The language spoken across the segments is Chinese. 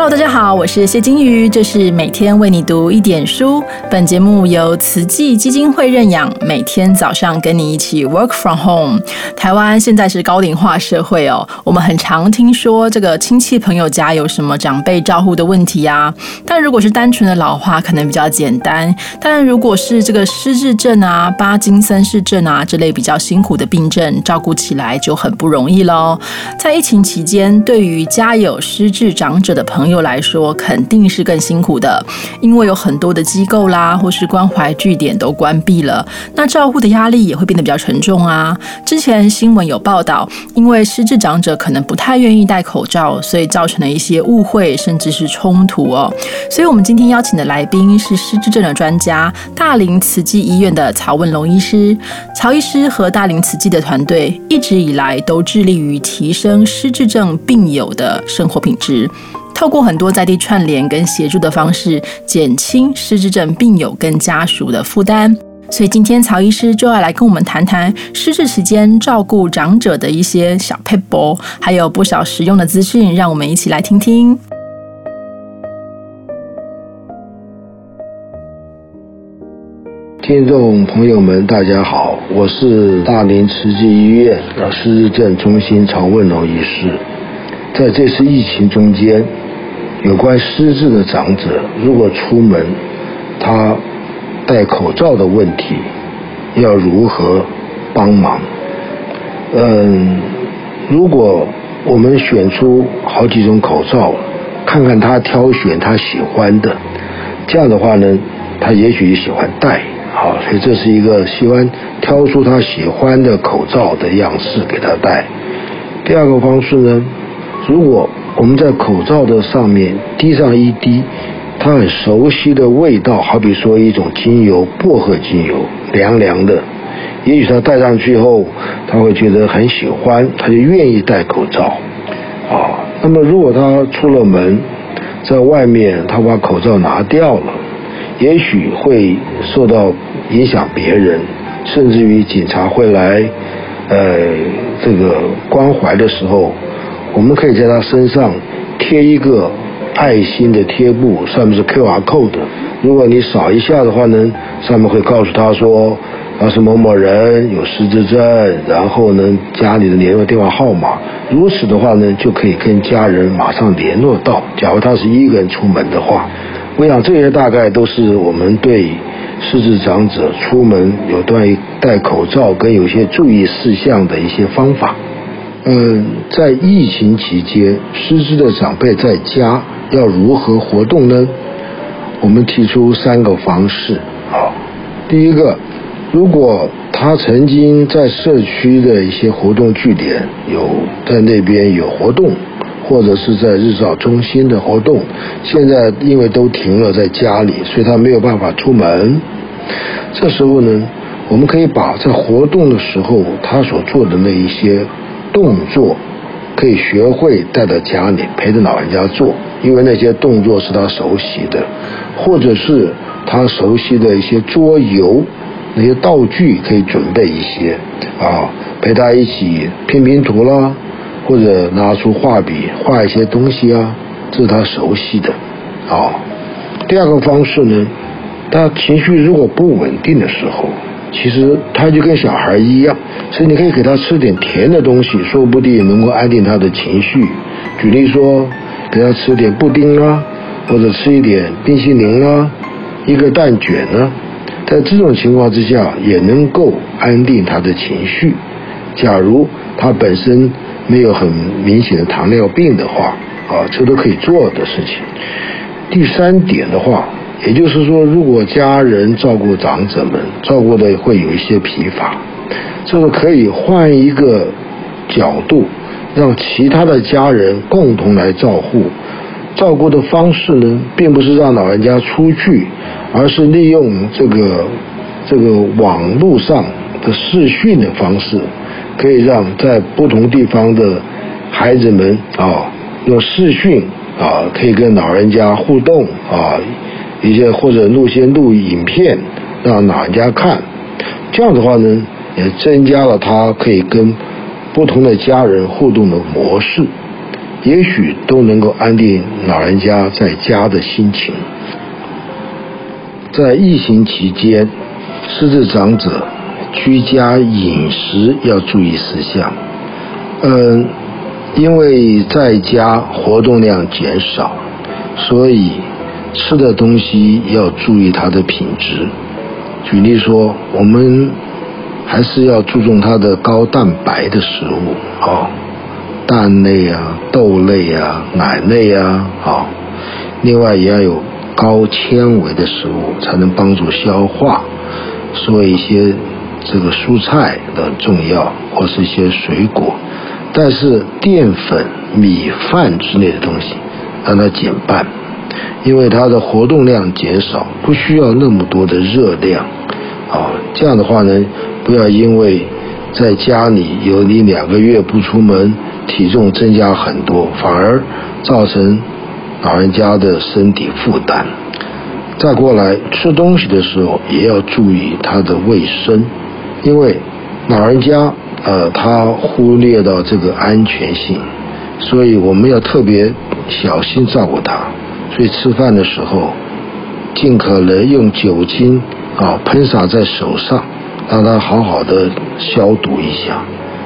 Hello，大家好，我是谢金鱼，这是每天为你读一点书。本节目由慈济基金会认养，每天早上跟你一起 work from home。台湾现在是高龄化社会哦，我们很常听说这个亲戚朋友家有什么长辈照护的问题啊。但如果是单纯的老化，可能比较简单；但如果是这个失智症啊、巴金森氏症啊这类比较辛苦的病症，照顾起来就很不容易喽。在疫情期间，对于家有失智长者的朋朋友来说，肯定是更辛苦的，因为有很多的机构啦，或是关怀据点都关闭了，那照顾的压力也会变得比较沉重啊。之前新闻有报道，因为失智长者可能不太愿意戴口罩，所以造成了一些误会，甚至是冲突哦。所以，我们今天邀请的来宾是失智症的专家，大林慈济医院的曹文龙医师。曹医师和大林慈济的团队一直以来都致力于提升失智症病友的生活品质。透过很多在地串联跟协助的方式，减轻失智症病友跟家属的负担。所以今天曹医师就要来跟我们谈谈失智期间照顾长者的一些小 p e 还有不少实用的资讯，让我们一起来听听。听众朋友们，大家好，我是大林慈济医院失智症中心曹问龙医师。在这次疫情中间。有关失智的长者，如果出门，他戴口罩的问题，要如何帮忙？嗯，如果我们选出好几种口罩，看看他挑选他喜欢的，这样的话呢，他也许喜欢戴，好，所以这是一个喜欢挑出他喜欢的口罩的样式给他戴。第二个方式呢，如果我们在口罩的上面滴上一滴他很熟悉的味道，好比说一种精油，薄荷精油，凉凉的。也许他戴上去后，他会觉得很喜欢，他就愿意戴口罩。啊，那么如果他出了门，在外面他把口罩拿掉了，也许会受到影响别人，甚至于警察会来，呃，这个关怀的时候。我们可以在他身上贴一个爱心的贴布，上面是 QR code。如果你扫一下的话呢，上面会告诉他说他是某某人有失智症，然后呢家里的联络电话号码。如此的话呢，就可以跟家人马上联络到。假如他是一个人出门的话，我想这些大概都是我们对失智长者出门有关戴口罩跟有些注意事项的一些方法。嗯，在疫情期间，失智的长辈在家要如何活动呢？我们提出三个方式。好，第一个，如果他曾经在社区的一些活动据点有在那边有活动，或者是在日照中心的活动，现在因为都停了在家里，所以他没有办法出门。这时候呢，我们可以把在活动的时候他所做的那一些。动作可以学会带到家里陪着老人家做，因为那些动作是他熟悉的，或者是他熟悉的一些桌游，那些道具可以准备一些啊，陪他一起拼拼图啦，或者拿出画笔画一些东西啊，这是他熟悉的啊。第二个方式呢，他情绪如果不稳定的时候。其实他就跟小孩一样，所以你可以给他吃点甜的东西，说不定能够安定他的情绪。举例说，给他吃点布丁啊，或者吃一点冰淇淋啊，一个蛋卷啊，在这种情况之下也能够安定他的情绪。假如他本身没有很明显的糖尿病的话，啊，这都可以做的事情。第三点的话。也就是说，如果家人照顾长者们，照顾的会有一些疲乏，这个可以换一个角度，让其他的家人共同来照顾。照顾的方式呢，并不是让老人家出去，而是利用这个这个网络上的视讯的方式，可以让在不同地方的孩子们啊，用视讯啊，可以跟老人家互动啊。一些或者录些录影片让老人家看，这样的话呢，也增加了他可以跟不同的家人互动的模式。也许都能够安定老人家在家的心情。在疫情期间，失智长者居家饮食要注意事项。嗯，因为在家活动量减少，所以吃的东西要注意它的品质。举例说，我们还是要注重它的高蛋白的食物，哦，蛋类啊、豆类啊、奶类啊，好。另外也要有高纤维的食物，才能帮助消化。所以一些这个蔬菜的重要，或是一些水果。但是淀粉、米饭之类的东西，让它减半，因为它的活动量减少，不需要那么多的热量。啊，这样的话呢，不要因为在家里有你两个月不出门，体重增加很多，反而造成老人家的身体负担。再过来吃东西的时候，也要注意它的卫生，因为老人家。呃，他忽略到这个安全性，所以我们要特别小心照顾他。去吃饭的时候，尽可能用酒精啊喷洒在手上，让他好好的消毒一下，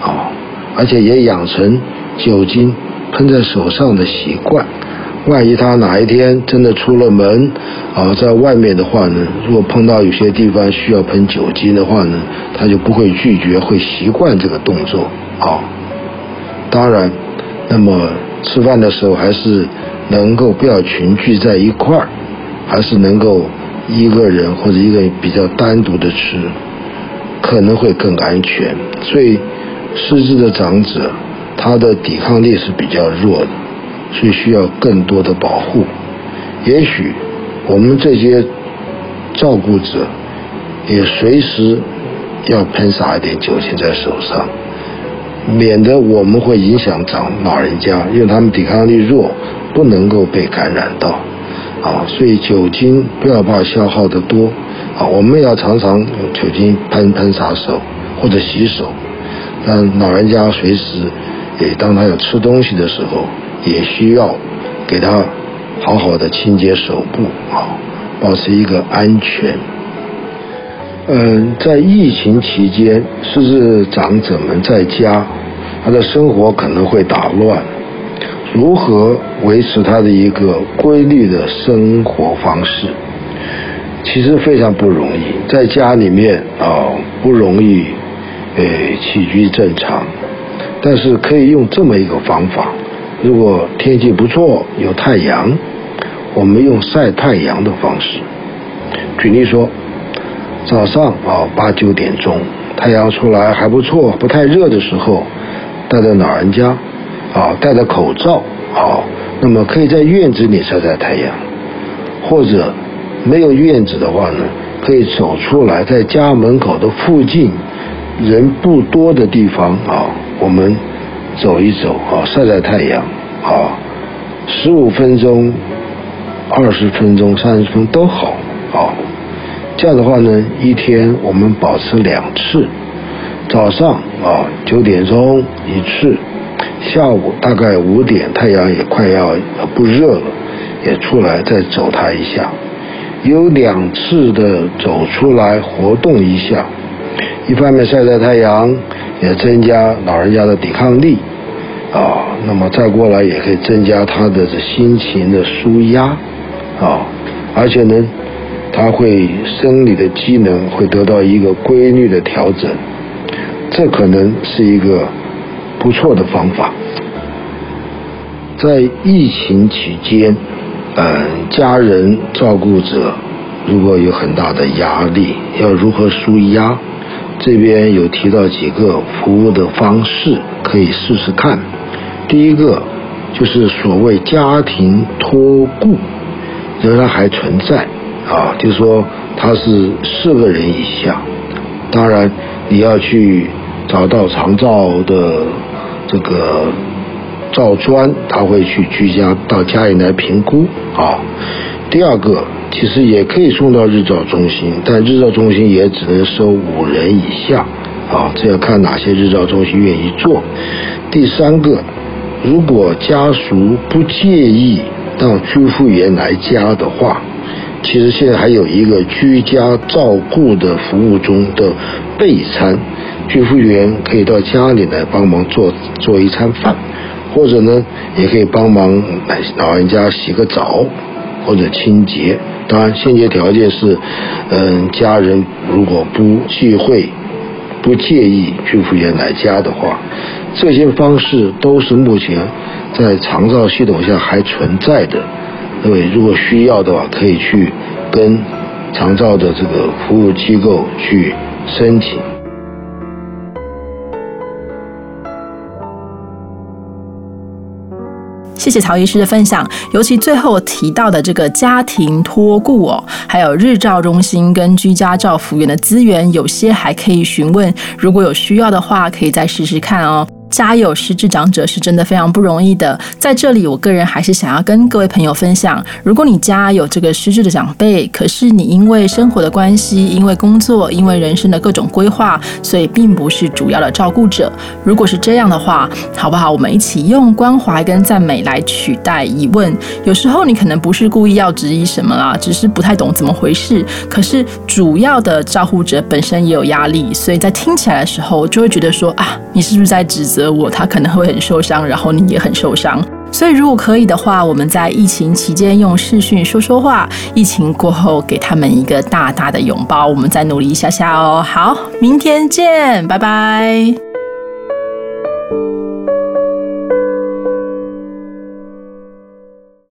啊，而且也养成酒精喷在手上的习惯。万一他哪一天真的出了门，啊，在外面的话呢，如果碰到有些地方需要喷酒精的话呢，他就不会拒绝，会习惯这个动作，啊。当然，那么吃饭的时候还是能够不要群聚在一块儿，还是能够一个人或者一个比较单独的吃，可能会更安全。所以，失智的长者，他的抵抗力是比较弱的。所以需要更多的保护。也许我们这些照顾者也随时要喷洒一点酒精在手上，免得我们会影响长老人家，因为他们抵抗力弱，不能够被感染到。啊，所以酒精不要把消耗的多。啊，我们要常常用酒精喷喷洒手或者洗手，让老人家随时也当他要吃东西的时候。也需要给他好好的清洁手部啊，保持一个安全。嗯，在疫情期间，失智长者们在家，他的生活可能会打乱。如何维持他的一个规律的生活方式，其实非常不容易。在家里面啊，不容易诶起居正常，但是可以用这么一个方法。如果天气不错，有太阳，我们用晒太阳的方式。举例说，早上啊八九点钟，太阳出来还不错，不太热的时候，带着老人家啊戴着口罩啊，那么可以在院子里晒晒太阳，或者没有院子的话呢，可以走出来，在家门口的附近人不多的地方啊，我们。走一走啊，晒晒太阳啊，十五分钟、二十分钟、三十分钟都好啊。这样的话呢，一天我们保持两次，早上啊九点钟一次，下午大概五点太阳也快要不热了，也出来再走它一下，有两次的走出来活动一下，一方面晒晒太阳。也增加老人家的抵抗力，啊，那么再过来也可以增加他的这心情的舒压，啊，而且呢，他会生理的机能会得到一个规律的调整，这可能是一个不错的方法。在疫情期间，嗯，家人照顾者如果有很大的压力，要如何舒压？这边有提到几个服务的方式，可以试试看。第一个就是所谓家庭托顾，仍然还存在啊，就是说他是四个人以下，当然你要去找到长照的这个照专，他会去居家到家里来评估啊。第二个。其实也可以送到日照中心，但日照中心也只能收五人以下，啊，这要看哪些日照中心愿意做。第三个，如果家属不介意让居护员来家的话，其实现在还有一个居家照顾的服务中的备餐，居护员可以到家里来帮忙做做一餐饭，或者呢，也可以帮忙来老人家洗个澡或者清洁。当然，先决条件是，嗯，家人如果不忌讳、不介意居护员来家的话，这些方式都是目前在长照系统下还存在的。各位，如果需要的话，可以去跟长照的这个服务机构去申请。谢谢曹医师的分享，尤其最后提到的这个家庭托顾哦，还有日照中心跟居家照服员的资源，有些还可以询问，如果有需要的话，可以再试试看哦。家有失智长者是真的非常不容易的，在这里，我个人还是想要跟各位朋友分享：如果你家有这个失智的长辈，可是你因为生活的关系、因为工作、因为人生的各种规划，所以并不是主要的照顾者。如果是这样的话，好不好？我们一起用关怀跟赞美来取代疑问。有时候你可能不是故意要质疑什么啦，只是不太懂怎么回事。可是主要的照顾者本身也有压力，所以在听起来的时候，就会觉得说啊，你是不是在指责？我，他可能会很受伤，然后你也很受伤。所以如果可以的话，我们在疫情期间用视讯说说话，疫情过后给他们一个大大的拥抱，我们再努力一下下哦。好，明天见，拜拜。